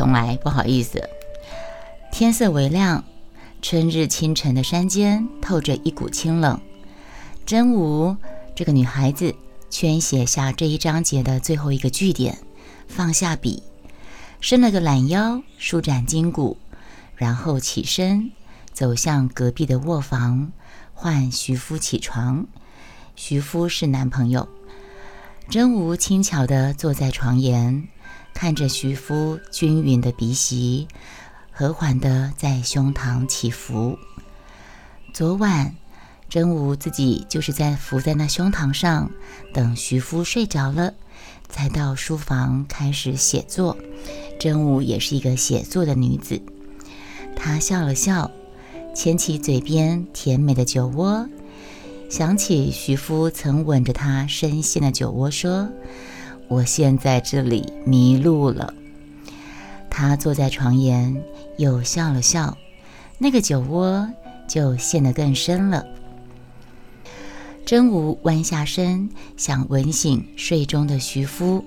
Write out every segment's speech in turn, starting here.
重来，不好意思。天色微亮，春日清晨的山间透着一股清冷。真吾这个女孩子圈写下这一章节的最后一个句点，放下笔，伸了个懒腰，舒展筋骨，然后起身走向隔壁的卧房，唤徐夫起床。徐夫是男朋友。真吾轻巧地坐在床沿，看着徐夫均匀的鼻息。和缓地在胸膛起伏。昨晚，真武自己就是在伏在那胸膛上，等徐夫睡着了，才到书房开始写作。真武也是一个写作的女子。她笑了笑，牵起嘴边甜美的酒窝，想起徐夫曾吻着她深陷的酒窝，说：“我现在这里迷路了。”他坐在床沿。又笑了笑，那个酒窝就陷得更深了。真武弯下身想吻醒睡中的徐夫，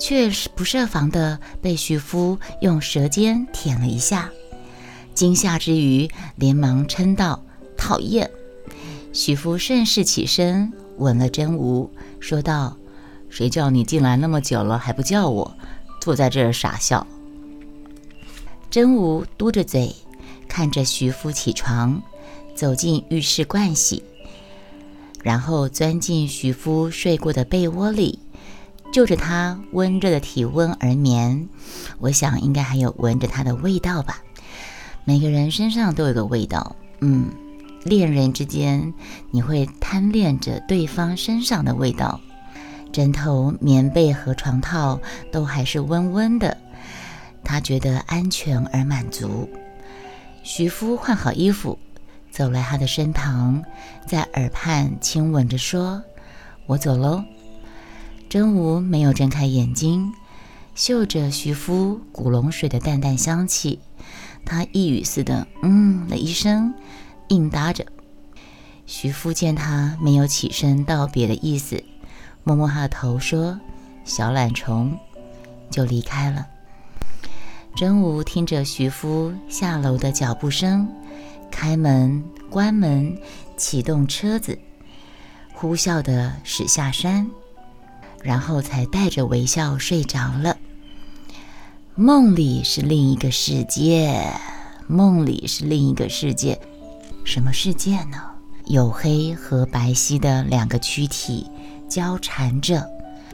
却不设防的被徐夫用舌尖舔了一下，惊吓之余连忙嗔道：“讨厌！”徐夫顺势起身吻了真武，说道：“谁叫你进来那么久了还不叫我，坐在这儿傻笑。”真武嘟着嘴，看着徐夫起床，走进浴室盥洗，然后钻进徐夫睡过的被窝里，就着他温热的体温而眠。我想应该还有闻着他的味道吧。每个人身上都有个味道，嗯，恋人之间你会贪恋着对方身上的味道。枕头、棉被和床套都还是温温的。他觉得安全而满足。徐夫换好衣服，走来他的身旁，在耳畔亲吻着说：“我走喽。”真武没有睁开眼睛，嗅着徐夫古龙水的淡淡香气，他一语似的“嗯”了一声，应答着。徐夫见他没有起身道别的意思，摸摸他的头说：“小懒虫”，就离开了。真武听着徐夫下楼的脚步声，开门、关门、启动车子，呼啸地驶下山，然后才带着微笑睡着了。梦里是另一个世界，梦里是另一个世界，什么世界呢？黝黑和白皙的两个躯体交缠着。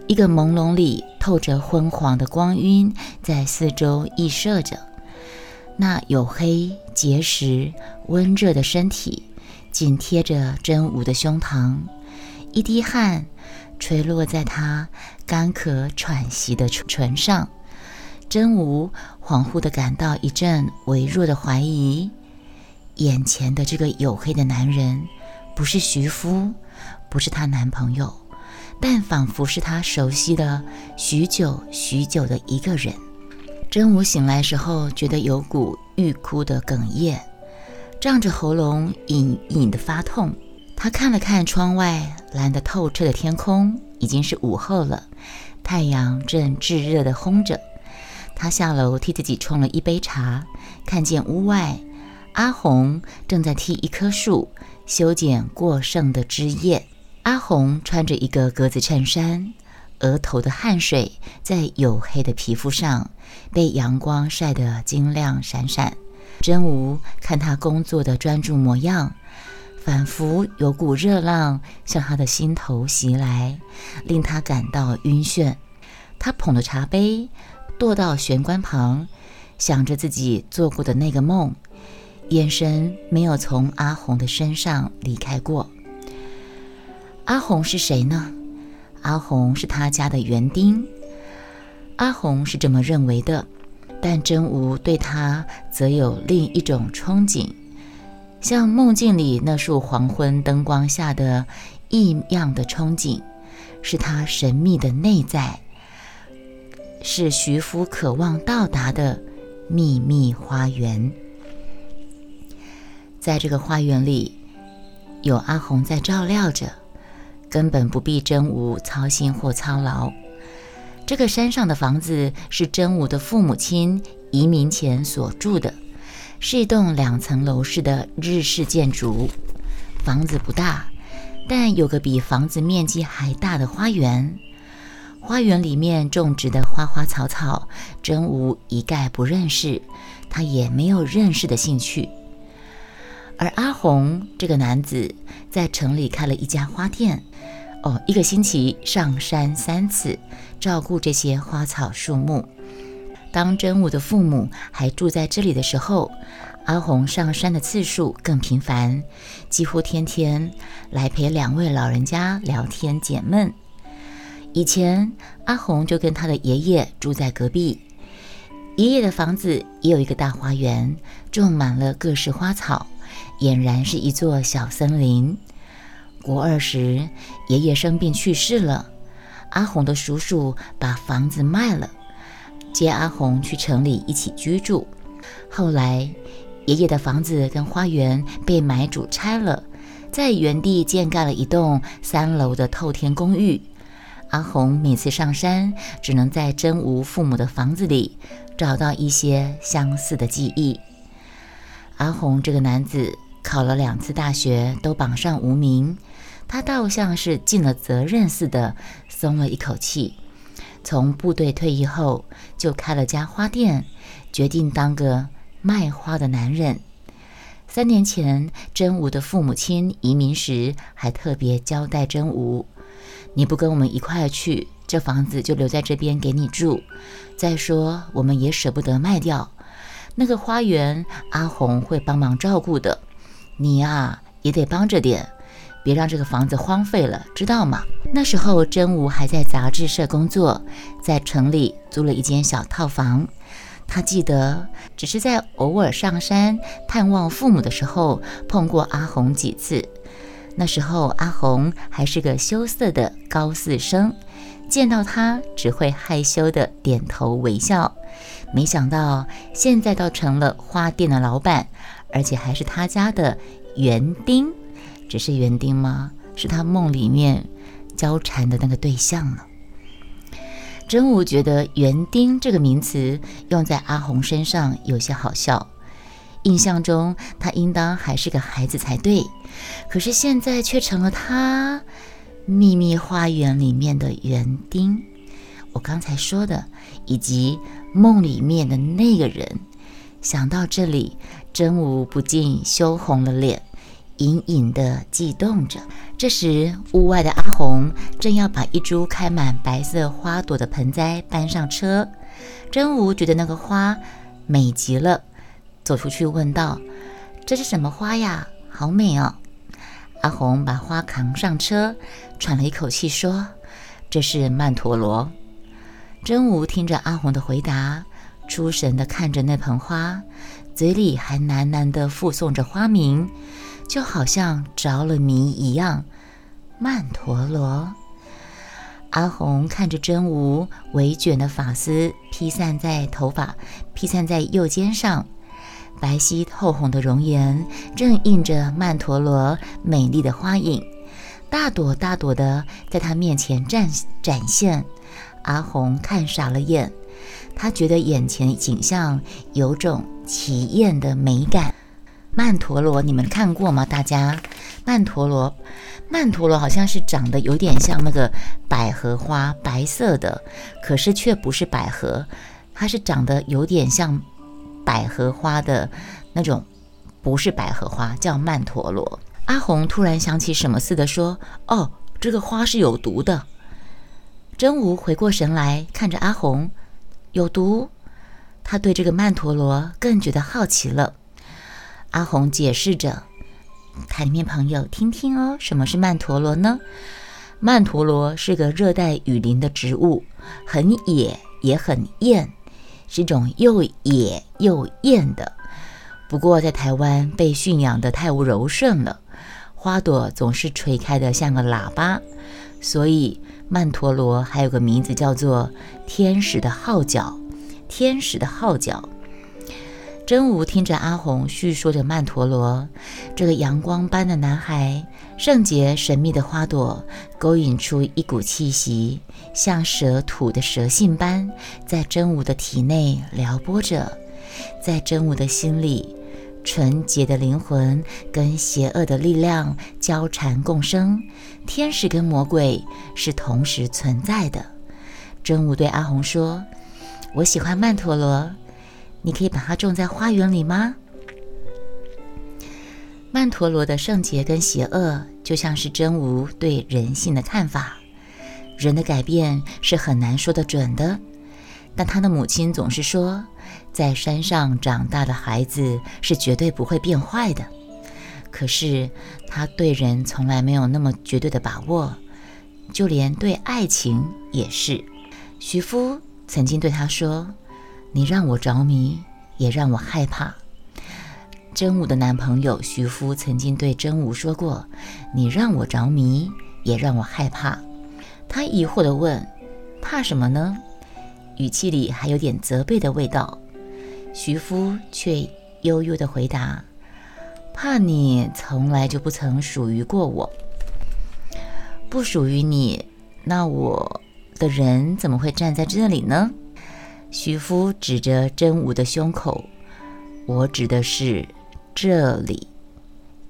一个朦胧里透着昏黄的光晕，在四周溢射着。那黝黑、结实、温热的身体紧贴着真武的胸膛，一滴汗垂落在他干渴喘息的唇上。真武恍惚地感到一阵微弱的怀疑：眼前的这个黝黑的男人，不是徐夫，不是她男朋友。但仿佛是他熟悉的许久许久的一个人。真武醒来时候，觉得有股欲哭的哽咽，胀着喉咙，隐隐的发痛。他看了看窗外蓝得透彻的天空，已经是午后了，太阳正炙热的烘着。他下楼替自己冲了一杯茶，看见屋外阿红正在替一棵树修剪过剩的枝叶。阿红穿着一个格子衬衫，额头的汗水在黝黑的皮肤上被阳光晒得晶亮闪闪。真吾看他工作的专注模样，仿佛有股热浪向他的心头袭来，令他感到晕眩。他捧着茶杯，踱到玄关旁，想着自己做过的那个梦，眼神没有从阿红的身上离开过。阿红是谁呢？阿红是他家的园丁。阿红是这么认为的，但真吾对他则有另一种憧憬，像梦境里那束黄昏灯光下的异样的憧憬，是他神秘的内在，是徐夫渴望到达的秘密花园。在这个花园里，有阿红在照料着。根本不必真武操心或操劳。这个山上的房子是真武的父母亲移民前所住的，是一栋两层楼式的日式建筑。房子不大，但有个比房子面积还大的花园。花园里面种植的花花草草，真武一概不认识，他也没有认识的兴趣。而阿红这个男子在城里开了一家花店。哦，一个星期上山三次，照顾这些花草树木。当真武的父母还住在这里的时候，阿红上山的次数更频繁，几乎天天来陪两位老人家聊天解闷。以前阿红就跟他的爷爷住在隔壁，爷爷的房子也有一个大花园，种满了各式花草，俨然是一座小森林。国二时，爷爷生病去世了，阿红的叔叔把房子卖了，接阿红去城里一起居住。后来，爷爷的房子跟花园被买主拆了，在原地建盖了一栋三楼的透天公寓。阿红每次上山，只能在真无父母的房子里找到一些相似的记忆。阿红这个男子考了两次大学，都榜上无名。他倒像是尽了责任似的，松了一口气。从部队退役后，就开了家花店，决定当个卖花的男人。三年前，真武的父母亲移民时，还特别交代真武：“你不跟我们一块去，这房子就留在这边给你住。再说，我们也舍不得卖掉那个花园，阿红会帮忙照顾的。你呀，也得帮着点。”别让这个房子荒废了，知道吗？那时候真武还在杂志社工作，在城里租了一间小套房。他记得，只是在偶尔上山探望父母的时候碰过阿红几次。那时候阿红还是个羞涩的高四生，见到他只会害羞的点头微笑。没想到现在倒成了花店的老板，而且还是他家的园丁。只是园丁吗？是他梦里面交缠的那个对象呢。真武觉得“园丁”这个名词用在阿红身上有些好笑。印象中他应当还是个孩子才对，可是现在却成了他秘密花园里面的园丁。我刚才说的，以及梦里面的那个人，想到这里，真武不禁羞红了脸。隐隐地悸动着。这时，屋外的阿红正要把一株开满白色花朵的盆栽搬上车。真武觉得那个花美极了，走出去问道：“这是什么花呀？好美哦！”阿红把花扛上车，喘了一口气说：“这是曼陀罗。”真武听着阿红的回答，出神地看着那盆花，嘴里还喃喃地附送着花名。就好像着了迷一样，曼陀罗。阿红看着真吾微卷的发丝披散在头发，披散在右肩上，白皙透红的容颜正映着曼陀罗美丽的花影，大朵大朵的在他面前展展现。阿红看傻了眼，他觉得眼前景象有种奇艳的美感。曼陀罗，你们看过吗？大家，曼陀罗，曼陀罗好像是长得有点像那个百合花，白色的，可是却不是百合，它是长得有点像百合花的那种，不是百合花，叫曼陀罗。阿红突然想起什么似的说：“哦，这个花是有毒的。”真吾回过神来看着阿红，有毒？他对这个曼陀罗更觉得好奇了。阿红解释着：“台面朋友听听哦，什么是曼陀罗呢？曼陀罗是个热带雨林的植物，很野也很艳，是种又野又艳的。不过在台湾被驯养的太柔顺了，花朵总是垂开的像个喇叭，所以曼陀罗还有个名字叫做天使的号角。天使的号角。”真武听着阿红叙说着曼陀罗这个阳光般的男孩，圣洁神秘的花朵，勾引出一股气息，像蛇吐的蛇信般，在真武的体内撩拨着，在真武的心里，纯洁的灵魂跟邪恶的力量交缠共生，天使跟魔鬼是同时存在的。真武对阿红说：“我喜欢曼陀罗。”你可以把它种在花园里吗？曼陀罗的圣洁跟邪恶，就像是真吾对人性的看法。人的改变是很难说得准的，但他的母亲总是说，在山上长大的孩子是绝对不会变坏的。可是他对人从来没有那么绝对的把握，就连对爱情也是。徐夫曾经对他说。你让我着迷，也让我害怕。真武的男朋友徐夫曾经对真武说过：“你让我着迷，也让我害怕。”他疑惑地问：“怕什么呢？”语气里还有点责备的味道。徐夫却悠悠地回答：“怕你从来就不曾属于过我，不属于你，那我的人怎么会站在这里呢？”徐夫指着真武的胸口，我指的是这里，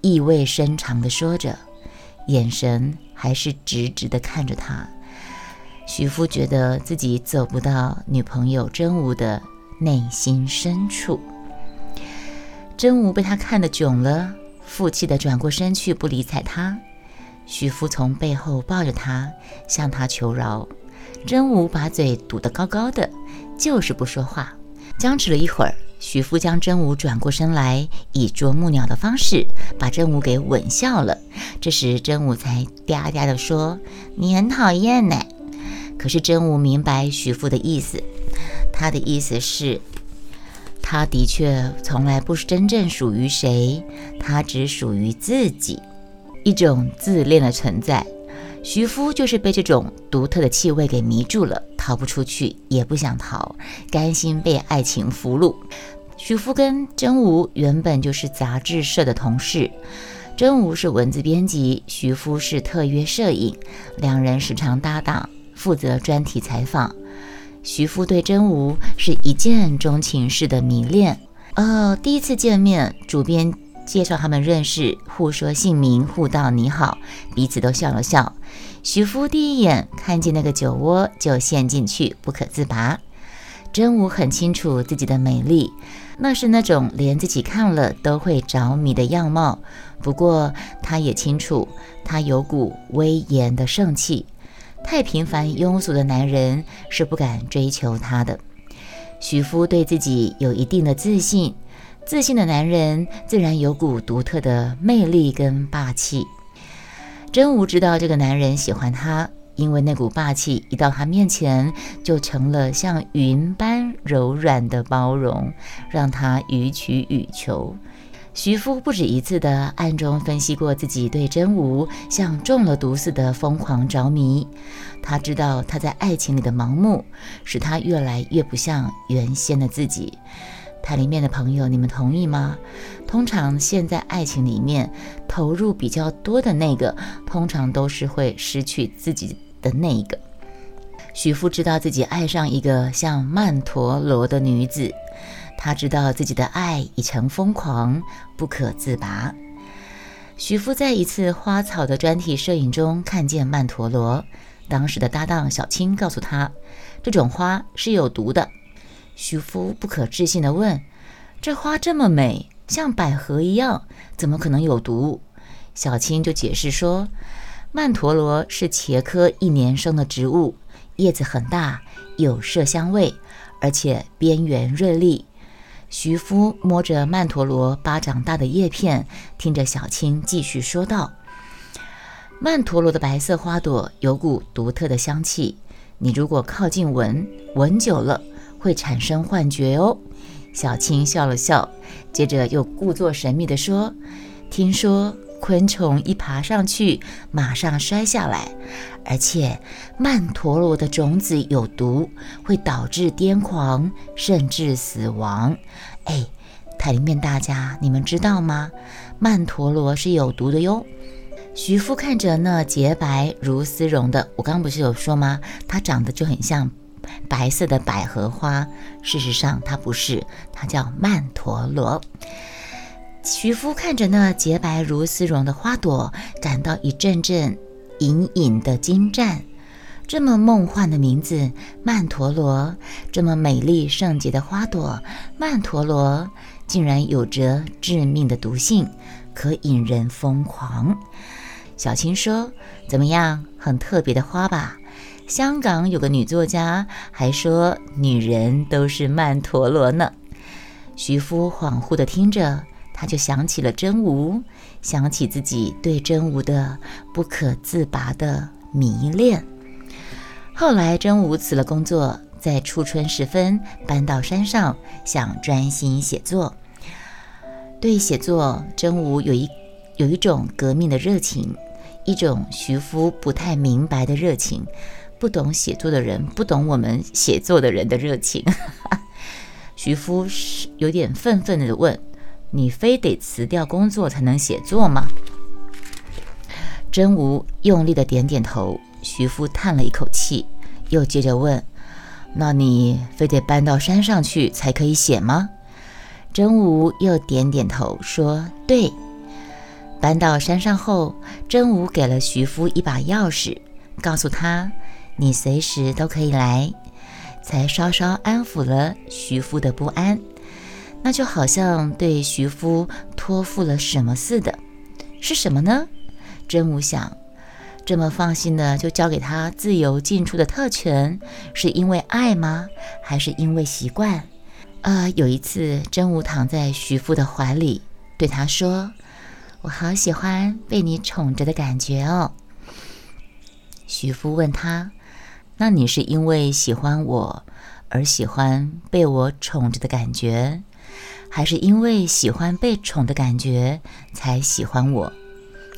意味深长地说着，眼神还是直直地看着他。徐夫觉得自己走不到女朋友真武的内心深处。真武被他看得囧了，负气地转过身去，不理睬他。徐夫从背后抱着他，向他求饶。真武把嘴堵得高高的。就是不说话，僵持了一会儿，徐夫将真武转过身来，以啄木鸟的方式把真武给吻笑了。这时真武才嗲嗲地说：“你很讨厌呢。”可是真武明白徐夫的意思，他的意思是，他的确从来不是真正属于谁，他只属于自己，一种自恋的存在。徐夫就是被这种独特的气味给迷住了，逃不出去，也不想逃，甘心被爱情俘虏。徐夫跟真吾原本就是杂志社的同事，真吾是文字编辑，徐夫是特约摄影，两人时常搭档，负责专题采访。徐夫对真吾是一见钟情式的迷恋。呃，第一次见面，主编。介绍他们认识，互说姓名，互道你好，彼此都笑了笑。徐夫第一眼看见那个酒窝就陷进去，不可自拔。真武很清楚自己的美丽，那是那种连自己看了都会着迷的样貌。不过他也清楚，他有股威严的盛气，太平凡庸俗的男人是不敢追求他的。徐夫对自己有一定的自信。自信的男人自然有股独特的魅力跟霸气。真武知道这个男人喜欢他，因为那股霸气一到他面前，就成了像云般柔软的包容，让他予取予求。徐夫不止一次地暗中分析过自己对真武像中了毒似的疯狂着迷。他知道他在爱情里的盲目，使他越来越不像原先的自己。他里面的朋友，你们同意吗？通常现在爱情里面投入比较多的那个，通常都是会失去自己的那一个。许夫知道自己爱上一个像曼陀罗的女子，他知道自己的爱已成疯狂，不可自拔。许夫在一次花草的专题摄影中看见曼陀罗，当时的搭档小青告诉他，这种花是有毒的。徐夫不可置信地问：“这花这么美，像百合一样，怎么可能有毒？”小青就解释说：“曼陀罗是茄科一年生的植物，叶子很大，有麝香味，而且边缘锐利。”徐夫摸着曼陀罗巴掌大的叶片，听着小青继续说道：“曼陀罗的白色花朵有股独特的香气，你如果靠近闻，闻久了。”会产生幻觉哦。小青笑了笑，接着又故作神秘地说：“听说昆虫一爬上去，马上摔下来，而且曼陀罗的种子有毒，会导致癫狂，甚至死亡。哎，台里面大家，你们知道吗？曼陀罗是有毒的哟。徐夫看着那洁白如丝绒的，我刚刚不是有说吗？它长得就很像白色的百合花。事实上，它不是，它叫曼陀罗。徐夫看着那洁白如丝绒的花朵，感到一阵阵隐隐的惊颤。这么梦幻的名字——曼陀罗，这么美丽圣洁的花朵——曼陀罗，竟然有着致命的毒性，可引人疯狂。小青说：“怎么样，很特别的花吧？”香港有个女作家还说：“女人都是曼陀罗呢。”徐夫恍惚地听着，他就想起了真吾，想起自己对真吾的不可自拔的迷恋。后来真吾辞了工作，在初春时分搬到山上，想专心写作。对写作，真吾有一有一种革命的热情。一种徐夫不太明白的热情，不懂写作的人不懂我们写作的人的热情。徐夫是有点愤愤地问：“你非得辞掉工作才能写作吗？”真吾用力的点点头。徐夫叹了一口气，又接着问：“那你非得搬到山上去才可以写吗？”真吾又点点头说：“对。”搬到山上后，真武给了徐夫一把钥匙，告诉他：“你随时都可以来。”才稍稍安抚了徐夫的不安。那就好像对徐夫托付了什么似的。是什么呢？真武想，这么放心的就交给他自由进出的特权，是因为爱吗？还是因为习惯？啊，有一次，真武躺在徐夫的怀里，对他说。我好喜欢被你宠着的感觉哦。徐夫问他：“那你是因为喜欢我而喜欢被我宠着的感觉，还是因为喜欢被宠的感觉才喜欢我？”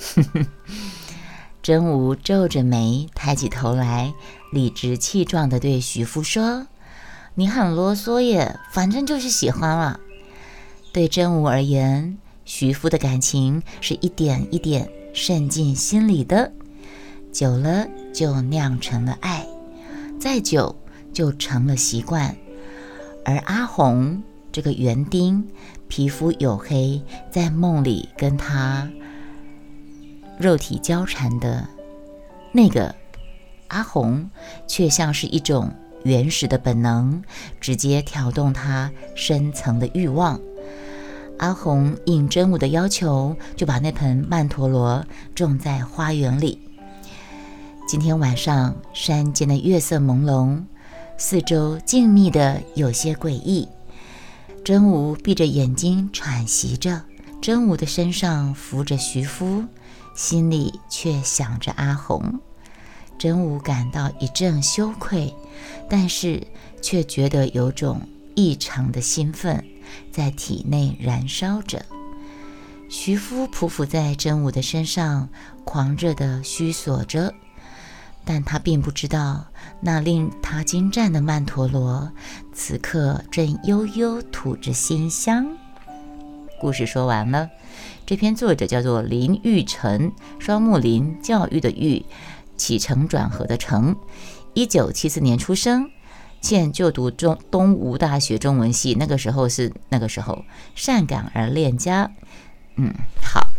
真吾皱着眉，抬起头来，理直气壮地对徐夫说：“你很啰嗦耶，反正就是喜欢了。”对真吾而言。徐夫的感情是一点一点渗进心里的，久了就酿成了爱，再久就成了习惯。而阿红这个园丁，皮肤黝黑，在梦里跟他肉体交缠的那个阿红，却像是一种原始的本能，直接挑动他深层的欲望。阿红应真武的要求，就把那盆曼陀罗种在花园里。今天晚上，山间的月色朦胧，四周静谧的有些诡异。真武闭着眼睛喘息着，真武的身上扶着徐夫，心里却想着阿红。真武感到一阵羞愧，但是却觉得有种异常的兴奋。在体内燃烧着，徐夫匍匐在真武的身上，狂热地虚索着，但他并不知道，那令他惊颤的曼陀罗，此刻正悠悠吐着馨香。故事说完了，这篇作者叫做林玉成，双木林教育的玉，起承转合的承，一九七四年出生。现就读中东吴大学中文系，那个时候是那个时候，善感而恋家。嗯，好，